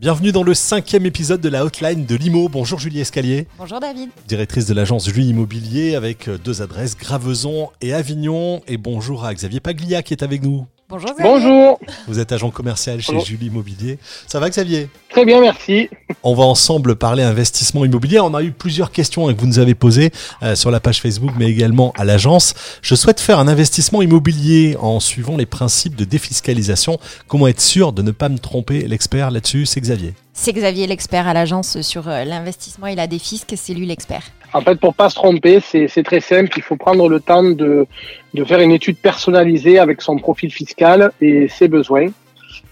Bienvenue dans le cinquième épisode de la hotline de Limo. Bonjour Julie Escalier. Bonjour David. Directrice de l'agence Julie Immobilier avec deux adresses, Graveson et Avignon. Et bonjour à Xavier Paglia qui est avec nous. Bonjour Xavier. Bonjour. Vous êtes agent commercial chez Bonjour. Julie Immobilier. Ça va Xavier? Très bien, merci. On va ensemble parler investissement immobilier. On a eu plusieurs questions que vous nous avez posées euh, sur la page Facebook, mais également à l'agence. Je souhaite faire un investissement immobilier en suivant les principes de défiscalisation. Comment être sûr de ne pas me tromper? L'expert là-dessus, c'est Xavier. C'est Xavier l'expert à l'agence sur euh, l'investissement et la défisque, c'est lui l'expert. En fait, pour pas se tromper, c'est très simple. Il faut prendre le temps de, faire une étude personnalisée avec son profil fiscal et ses besoins.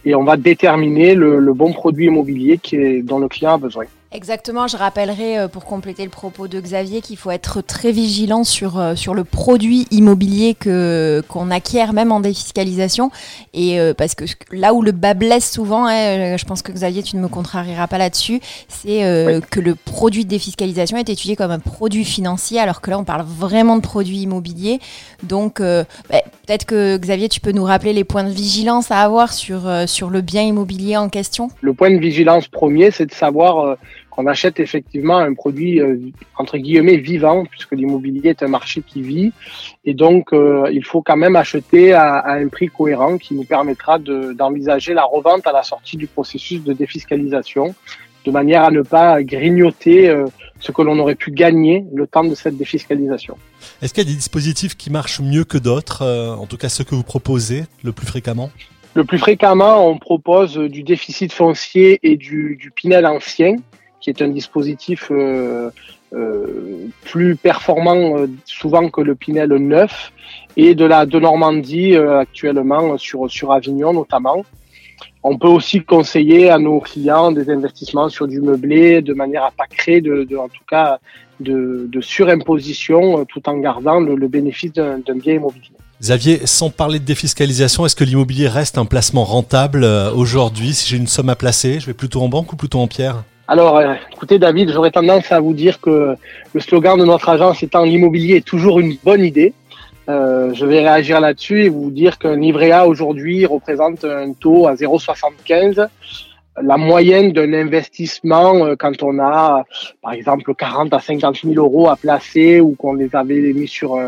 Et on va déterminer le, bon produit immobilier dont le client a besoin. Exactement, je rappellerai euh, pour compléter le propos de Xavier qu'il faut être très vigilant sur, euh, sur le produit immobilier que qu'on acquiert même en défiscalisation et euh, parce que là où le bas blesse souvent, hein, je pense que Xavier tu ne me contrarieras pas là-dessus, c'est que le produit de défiscalisation est étudié comme un produit financier alors que là on parle vraiment de produit immobilier. Donc bah, peut-être que Xavier tu peux nous rappeler les points de vigilance à avoir sur, euh, sur le bien immobilier en question? Le point de vigilance premier, c'est de savoir euh, qu'on achète effectivement un produit euh, entre guillemets vivant, puisque l'immobilier est un marché qui vit. Et donc, il faut quand même acheter à, un prix cohérent qui nous permettra de- d'envisager la revente à la sortie du processus de défiscalisation, de manière à ne pas grignoter ce que l'on aurait pu gagner le temps de cette défiscalisation. Est-ce qu'il y a des dispositifs qui marchent mieux que d'autres euh, En tout cas, ceux que vous proposez le plus fréquemment? Le plus fréquemment, on propose du déficit foncier et du, du Pinel ancien, qui est un dispositif euh, euh, plus performant souvent que le Pinel neuf, et de la de Normandie actuellement sur sur Avignon notamment. On peut aussi conseiller à nos clients des investissements sur du meublé de manière à pas créer de, de- en tout cas de, de surimposition euh, tout en gardant le, le bénéfice d'un d'un bien immobilier. Xavier, sans parler de défiscalisation, est-ce que l'immobilier reste un placement rentable euh, aujourd'hui? Si j'ai une somme à placer, je vais plutôt en banque ou plutôt en pierre? Alors, euh, écoutez David, j'aurais tendance à vous dire que le slogan de notre agence étant l'immobilier est toujours une bonne idée. Euh, je vais réagir là-dessus et vous dire qu'un livret A aujourd'hui représente un taux à 0,75. La moyenne d'un investissement, euh, quand on a, par exemple, 40 à 50 000 euros à placer ou qu'on les avait mis sur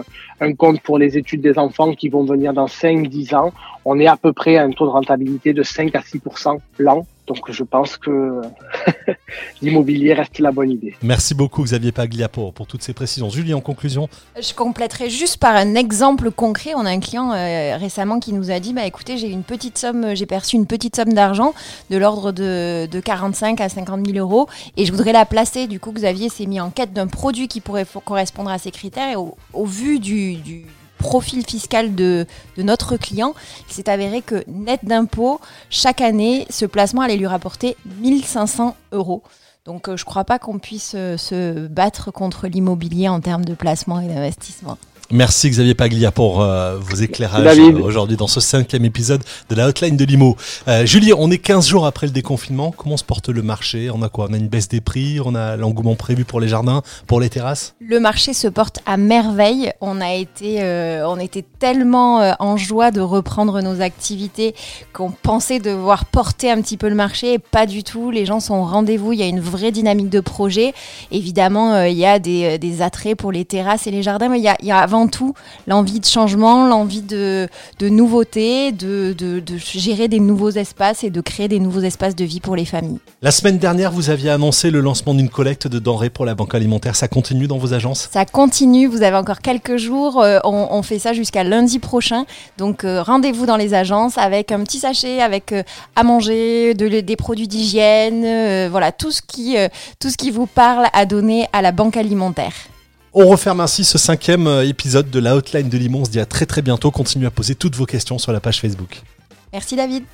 un, compte pour les études des enfants qui vont venir dans 5-10 ans, on est à peu près à un taux de rentabilité de 5 à 6% l'an. Donc, je pense que l'immobilier reste la bonne idée. Merci beaucoup Xavier Paglia pour, pour toutes ces précisions. Julie, en conclusion, Je compléterai juste par un exemple concret. On a un client euh, récemment qui nous a dit bah, écoutez, j'ai une petite somme, j'ai perçu une petite somme d'argent de l'ordre de, de 45 à 50 000 euros et je voudrais la placer. Du coup, Xavier s'est mis en quête d'un produit qui pourrait correspondre à ces critères et au, au vu du, du profil fiscal de, de notre client, il s'est avéré que net d'impôts, chaque année, ce placement allait lui rapporter 1500 euros. Donc euh, je ne crois pas qu'on puisse euh, se battre contre l'immobilier en termes de placement et d'investissement. merci Xavier Paglia pour euh, vos éclairages euh, aujourd'hui dans ce cinquième épisode de la hotline de l'IMO. Euh, Julie, on est 15 jours après le déconfinement. Comment se porte le marché? On a quoi? On a une baisse des prix? On a l'engouement prévu pour les jardins, pour les terrasses? Le marché se porte à merveille. On a été, euh, on était tellement euh, en joie de reprendre nos activités qu'on pensait devoir porter un petit peu le marché. Et pas du tout. Les gens sont au rendez-vous. Il y a une vraie dynamique de projet. Évidemment, euh, il y a des, des attraits pour les terrasses et les jardins, mais il y a, avant tout l'envie de changement, l'envie de, de nouveautés, de, de, de gérer des nouveaux espaces et de créer des nouveaux espaces de vie pour les familles. La semaine dernière, vous aviez annoncé le lancement d'une collecte de denrées pour la banque alimentaire. Ça continue dans vos agences Ça continue, vous avez encore quelques jours, euh, on, on fait ça jusqu'à lundi prochain. Donc euh, rendez-vous dans les agences avec un petit sachet, avec euh, à manger, de- des produits d'hygiène, voilà, tout ce, qui, tout ce qui vous parle à donner à la banque alimentaire. On referme ainsi ce cinquième épisode de la hotline de l'IMO. On se dit à très très bientôt. Continuez à poser toutes vos questions sur la page Facebook. Merci David.